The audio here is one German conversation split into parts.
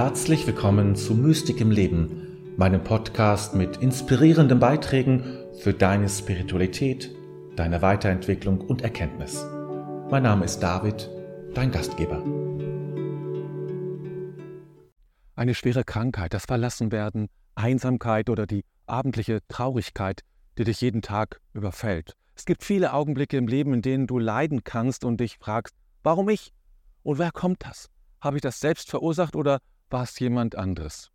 Herzlich willkommen zu Mystik im Leben, meinem Podcast mit inspirierenden Beiträgen für deine Spiritualität, deine Weiterentwicklung und Erkenntnis. Mein Name ist David, dein Gastgeber. Eine schwere Krankheit, das Verlassenwerden, Einsamkeit oder die abendliche Traurigkeit, die dich jeden Tag überfällt. Es gibt viele Augenblicke im Leben, in denen du leiden kannst und dich fragst, warum ich? Und wer kommt das? Habe ich das selbst verursacht oder war es jemand anderes?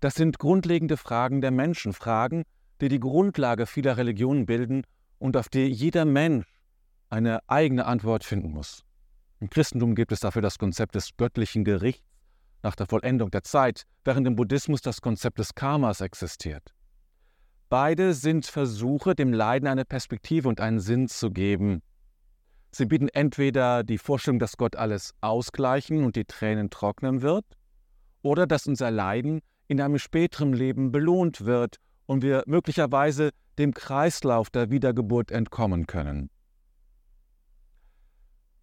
Das sind grundlegende Fragen der Menschen, Fragen, die die Grundlage vieler Religionen bilden und auf die jeder Mensch eine eigene Antwort finden muss. Im Christentum gibt es dafür das Konzept des göttlichen Gerichts nach der Vollendung der Zeit, während im Buddhismus das Konzept des Karmas existiert. Beide sind Versuche, dem Leiden eine Perspektive und einen Sinn zu geben. Sie bieten entweder die Vorstellung, dass Gott alles ausgleichen und die Tränen trocknen wird, oder dass unser Leiden in einem späteren Leben belohnt wird und wir möglicherweise dem Kreislauf der Wiedergeburt entkommen können.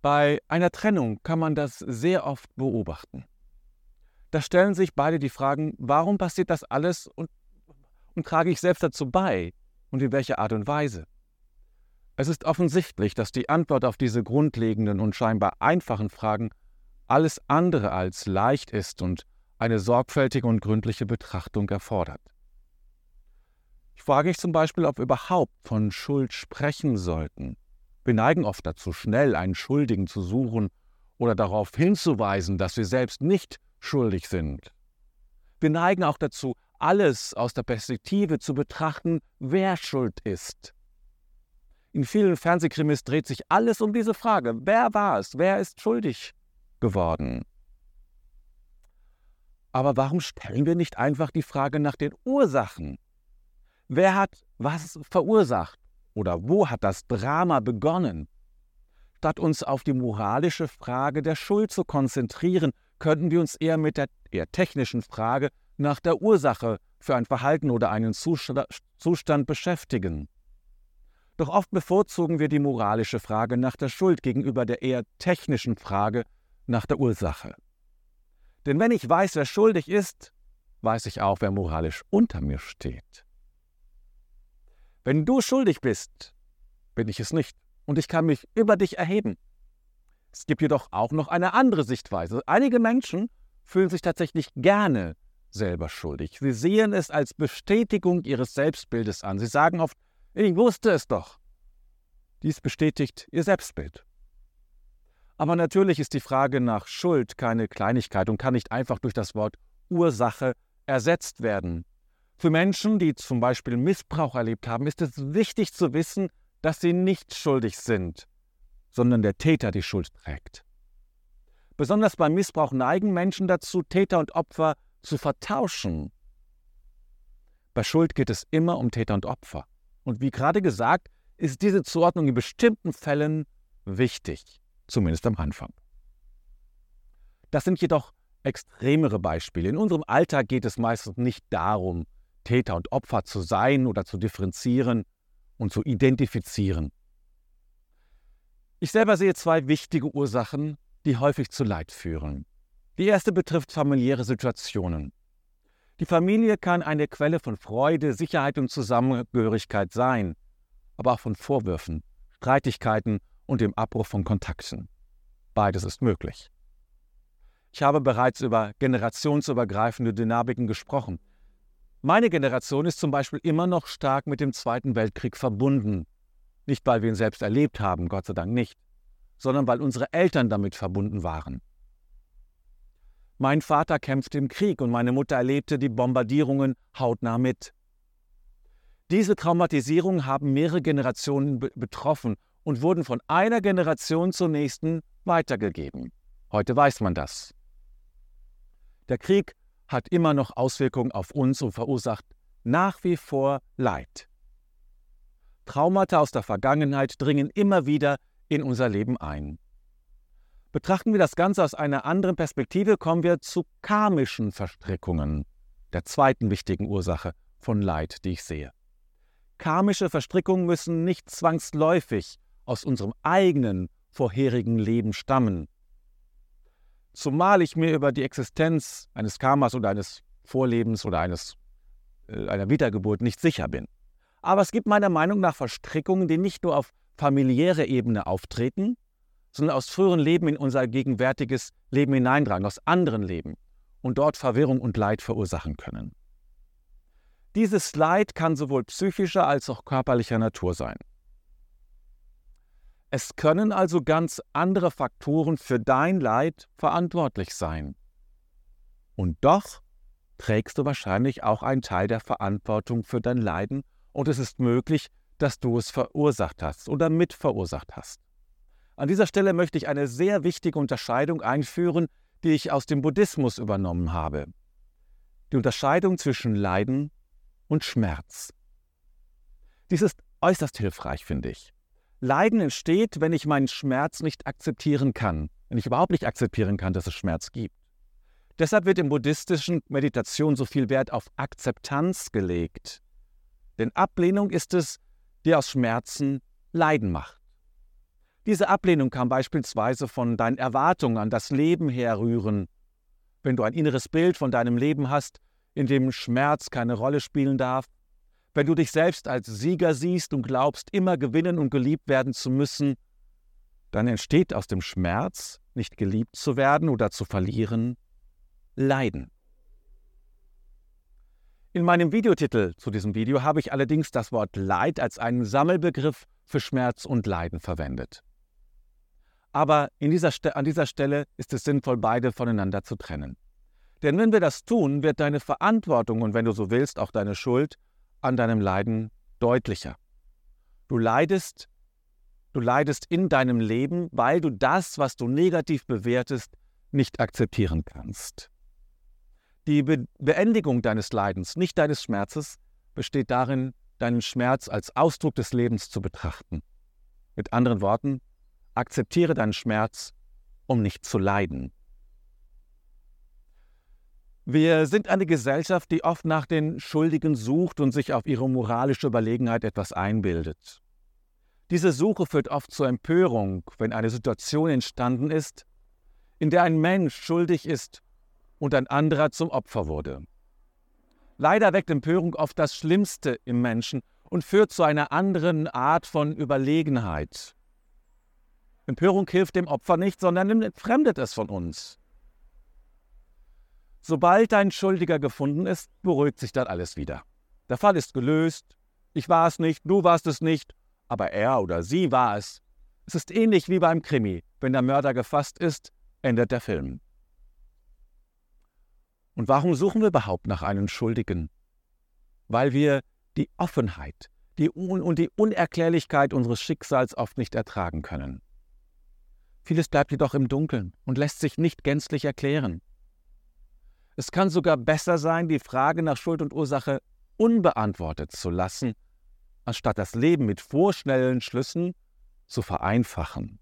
Bei einer Trennung kann man das sehr oft beobachten. Da stellen sich beide die Fragen, warum passiert das alles und, und trage ich selbst dazu bei und in welcher Art und Weise? Es ist offensichtlich, dass die Antwort auf diese grundlegenden und scheinbar einfachen Fragen alles andere als leicht ist und eine sorgfältige und gründliche Betrachtung erfordert. Ich frage mich zum Beispiel, ob wir überhaupt von Schuld sprechen sollten. Wir neigen oft dazu, schnell einen Schuldigen zu suchen oder darauf hinzuweisen, dass wir selbst nicht schuldig sind. Wir neigen auch dazu, alles aus der Perspektive zu betrachten, wer schuld ist. In vielen Fernsehkrimis dreht sich alles um diese Frage, wer war es, wer ist schuldig geworden. Aber warum stellen wir nicht einfach die Frage nach den Ursachen? Wer hat was verursacht? Oder wo hat das Drama begonnen? Statt uns auf die moralische Frage der Schuld zu konzentrieren, könnten wir uns eher mit der eher technischen Frage nach der Ursache für ein Verhalten oder einen Zustand beschäftigen. Doch oft bevorzugen wir die moralische Frage nach der Schuld gegenüber der eher technischen Frage nach der Ursache. Denn wenn ich weiß, wer schuldig ist, weiß ich auch, wer moralisch unter mir steht. Wenn du schuldig bist, bin ich es nicht und ich kann mich über dich erheben. Es gibt jedoch auch noch eine andere Sichtweise. Einige Menschen fühlen sich tatsächlich gerne selber schuldig. Sie sehen es als Bestätigung ihres Selbstbildes an. Sie sagen oft, ich wusste es doch. Dies bestätigt ihr Selbstbild. Aber natürlich ist die Frage nach Schuld keine Kleinigkeit und kann nicht einfach durch das Wort Ursache ersetzt werden. Für Menschen, die zum Beispiel Missbrauch erlebt haben, ist es wichtig zu wissen, dass sie nicht schuldig sind, sondern der Täter die Schuld trägt. Besonders beim Missbrauch neigen Menschen dazu, Täter und Opfer zu vertauschen. Bei Schuld geht es immer um Täter und Opfer. Und wie gerade gesagt, ist diese Zuordnung in bestimmten Fällen wichtig zumindest am Anfang. Das sind jedoch extremere Beispiele. In unserem Alltag geht es meistens nicht darum, Täter und Opfer zu sein oder zu differenzieren und zu identifizieren. Ich selber sehe zwei wichtige Ursachen, die häufig zu Leid führen. Die erste betrifft familiäre Situationen. Die Familie kann eine Quelle von Freude, Sicherheit und Zusammengehörigkeit sein, aber auch von Vorwürfen, Streitigkeiten und dem Abbruch von Kontakten. Beides ist möglich. Ich habe bereits über generationsübergreifende Dynamiken gesprochen. Meine Generation ist zum Beispiel immer noch stark mit dem Zweiten Weltkrieg verbunden. Nicht, weil wir ihn selbst erlebt haben, Gott sei Dank nicht, sondern weil unsere Eltern damit verbunden waren. Mein Vater kämpfte im Krieg und meine Mutter erlebte die Bombardierungen hautnah mit. Diese Traumatisierungen haben mehrere Generationen betroffen und wurden von einer Generation zur nächsten weitergegeben. Heute weiß man das. Der Krieg hat immer noch Auswirkungen auf uns und verursacht nach wie vor Leid. Traumata aus der Vergangenheit dringen immer wieder in unser Leben ein. Betrachten wir das Ganze aus einer anderen Perspektive, kommen wir zu karmischen Verstrickungen, der zweiten wichtigen Ursache von Leid, die ich sehe. Karmische Verstrickungen müssen nicht zwangsläufig aus unserem eigenen vorherigen Leben stammen. zumal ich mir über die Existenz eines Karmas oder eines Vorlebens oder eines, äh, einer Wiedergeburt nicht sicher bin. Aber es gibt meiner Meinung nach Verstrickungen, die nicht nur auf familiärer Ebene auftreten, sondern aus früheren Leben in unser gegenwärtiges Leben hineintragen, aus anderen Leben und dort Verwirrung und Leid verursachen können. Dieses Leid kann sowohl psychischer als auch körperlicher Natur sein. Es können also ganz andere Faktoren für dein Leid verantwortlich sein. Und doch trägst du wahrscheinlich auch einen Teil der Verantwortung für dein Leiden und es ist möglich, dass du es verursacht hast oder mitverursacht hast. An dieser Stelle möchte ich eine sehr wichtige Unterscheidung einführen, die ich aus dem Buddhismus übernommen habe. Die Unterscheidung zwischen Leiden und Schmerz. Dies ist äußerst hilfreich, finde ich. Leiden entsteht, wenn ich meinen Schmerz nicht akzeptieren kann, wenn ich überhaupt nicht akzeptieren kann, dass es Schmerz gibt. Deshalb wird im buddhistischen Meditation so viel Wert auf Akzeptanz gelegt. Denn Ablehnung ist es, die aus Schmerzen Leiden macht. Diese Ablehnung kann beispielsweise von deinen Erwartungen an das Leben herrühren. Wenn du ein inneres Bild von deinem Leben hast, in dem Schmerz keine Rolle spielen darf, wenn du dich selbst als Sieger siehst und glaubst, immer gewinnen und geliebt werden zu müssen, dann entsteht aus dem Schmerz, nicht geliebt zu werden oder zu verlieren, Leiden. In meinem Videotitel zu diesem Video habe ich allerdings das Wort Leid als einen Sammelbegriff für Schmerz und Leiden verwendet. Aber dieser an dieser Stelle ist es sinnvoll, beide voneinander zu trennen. Denn wenn wir das tun, wird deine Verantwortung und wenn du so willst, auch deine Schuld an deinem Leiden deutlicher. Du leidest, du leidest in deinem Leben, weil du das, was du negativ bewertest, nicht akzeptieren kannst. Die Be Beendigung deines Leidens, nicht deines Schmerzes, besteht darin, deinen Schmerz als Ausdruck des Lebens zu betrachten. Mit anderen Worten, akzeptiere deinen Schmerz, um nicht zu leiden. Wir sind eine Gesellschaft, die oft nach den Schuldigen sucht und sich auf ihre moralische Überlegenheit etwas einbildet. Diese Suche führt oft zur Empörung, wenn eine Situation entstanden ist, in der ein Mensch schuldig ist und ein anderer zum Opfer wurde. Leider weckt Empörung oft das Schlimmste im Menschen und führt zu einer anderen Art von Überlegenheit. Empörung hilft dem Opfer nicht, sondern entfremdet es von uns. Sobald ein Schuldiger gefunden ist, beruhigt sich dann alles wieder. Der Fall ist gelöst. Ich war es nicht, du warst es nicht, aber er oder sie war es. Es ist ähnlich wie beim Krimi. Wenn der Mörder gefasst ist, endet der Film. Und warum suchen wir überhaupt nach einem Schuldigen? Weil wir die Offenheit die Un und die Unerklärlichkeit unseres Schicksals oft nicht ertragen können. Vieles bleibt jedoch im Dunkeln und lässt sich nicht gänzlich erklären. Es kann sogar besser sein, die Frage nach Schuld und Ursache unbeantwortet zu lassen, anstatt das Leben mit vorschnellen Schlüssen zu vereinfachen.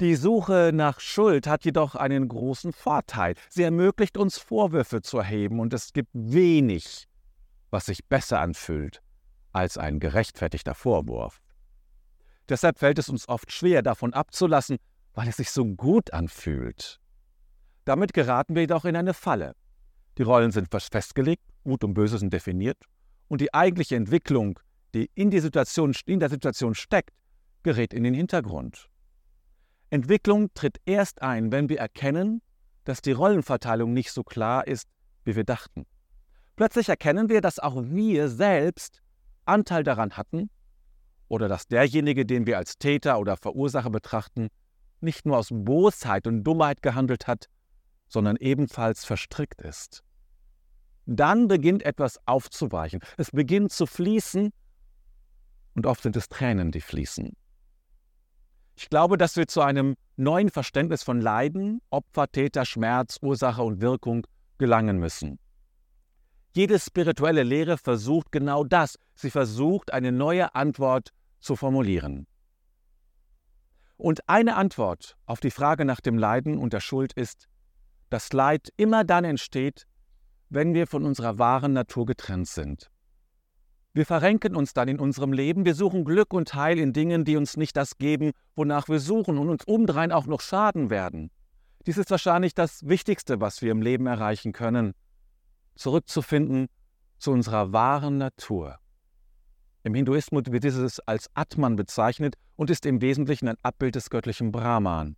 Die Suche nach Schuld hat jedoch einen großen Vorteil. Sie ermöglicht uns Vorwürfe zu erheben und es gibt wenig, was sich besser anfühlt als ein gerechtfertigter Vorwurf. Deshalb fällt es uns oft schwer, davon abzulassen, weil es sich so gut anfühlt. Damit geraten wir jedoch in eine Falle. Die Rollen sind festgelegt, Gut und Böse sind definiert und die eigentliche Entwicklung, die in, die Situation, in der Situation steckt, gerät in den Hintergrund. Entwicklung tritt erst ein, wenn wir erkennen, dass die Rollenverteilung nicht so klar ist, wie wir dachten. Plötzlich erkennen wir, dass auch wir selbst Anteil daran hatten oder dass derjenige, den wir als Täter oder Verursacher betrachten, nicht nur aus Bosheit und Dummheit gehandelt hat, sondern ebenfalls verstrickt ist. Dann beginnt etwas aufzuweichen. Es beginnt zu fließen und oft sind es Tränen, die fließen. Ich glaube, dass wir zu einem neuen Verständnis von Leiden, Opfer, Täter, Schmerz, Ursache und Wirkung gelangen müssen. Jede spirituelle Lehre versucht genau das. Sie versucht, eine neue Antwort zu formulieren. Und eine Antwort auf die Frage nach dem Leiden und der Schuld ist, das Leid immer dann entsteht, wenn wir von unserer wahren Natur getrennt sind. Wir verrenken uns dann in unserem Leben, wir suchen Glück und Heil in Dingen, die uns nicht das geben, wonach wir suchen und uns umdrehen auch noch schaden werden. Dies ist wahrscheinlich das Wichtigste, was wir im Leben erreichen können, zurückzufinden zu unserer wahren Natur. Im Hinduismus wird dieses als Atman bezeichnet und ist im Wesentlichen ein Abbild des göttlichen Brahman.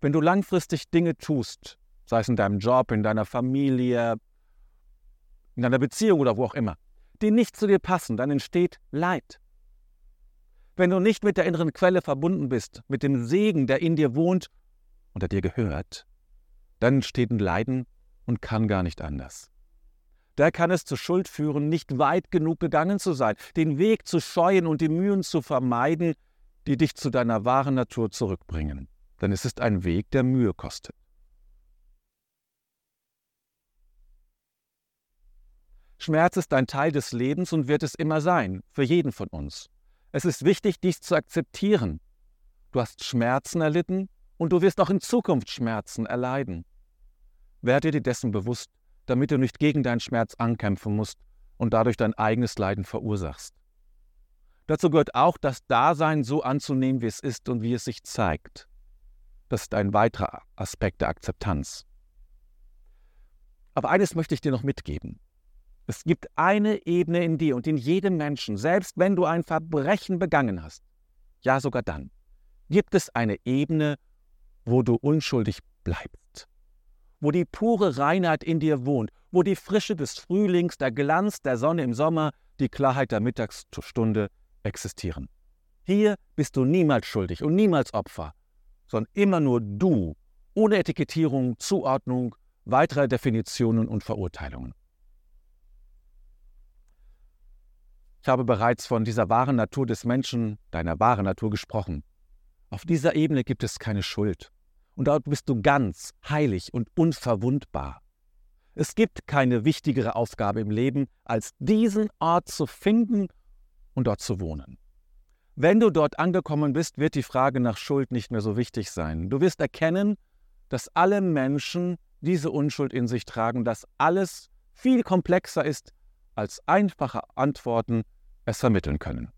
Wenn du langfristig Dinge tust, sei es in deinem Job, in deiner Familie, in deiner Beziehung oder wo auch immer, die nicht zu dir passen, dann entsteht Leid. Wenn du nicht mit der inneren Quelle verbunden bist, mit dem Segen, der in dir wohnt und der dir gehört, dann entsteht ein Leiden und kann gar nicht anders. Da kann es zur Schuld führen, nicht weit genug gegangen zu sein, den Weg zu scheuen und die Mühen zu vermeiden, die dich zu deiner wahren Natur zurückbringen. Denn es ist ein Weg, der Mühe kostet. Schmerz ist ein Teil des Lebens und wird es immer sein, für jeden von uns. Es ist wichtig, dies zu akzeptieren. Du hast Schmerzen erlitten und du wirst auch in Zukunft Schmerzen erleiden. Werde dir dessen bewusst, damit du nicht gegen deinen Schmerz ankämpfen musst und dadurch dein eigenes Leiden verursachst. Dazu gehört auch das Dasein so anzunehmen, wie es ist und wie es sich zeigt. Das ist ein weiterer Aspekt der Akzeptanz. Aber eines möchte ich dir noch mitgeben. Es gibt eine Ebene in dir und in jedem Menschen, selbst wenn du ein Verbrechen begangen hast, ja sogar dann, gibt es eine Ebene, wo du unschuldig bleibst, wo die pure Reinheit in dir wohnt, wo die Frische des Frühlings, der Glanz der Sonne im Sommer, die Klarheit der Mittagsstunde existieren. Hier bist du niemals schuldig und niemals Opfer, sondern immer nur du, ohne Etikettierung, Zuordnung, weitere Definitionen und Verurteilungen. Ich habe bereits von dieser wahren Natur des Menschen, deiner wahren Natur gesprochen. Auf dieser Ebene gibt es keine Schuld. Und dort bist du ganz, heilig und unverwundbar. Es gibt keine wichtigere Aufgabe im Leben, als diesen Ort zu finden und dort zu wohnen. Wenn du dort angekommen bist, wird die Frage nach Schuld nicht mehr so wichtig sein. Du wirst erkennen, dass alle Menschen diese Unschuld in sich tragen, dass alles viel komplexer ist als einfache Antworten es vermitteln können.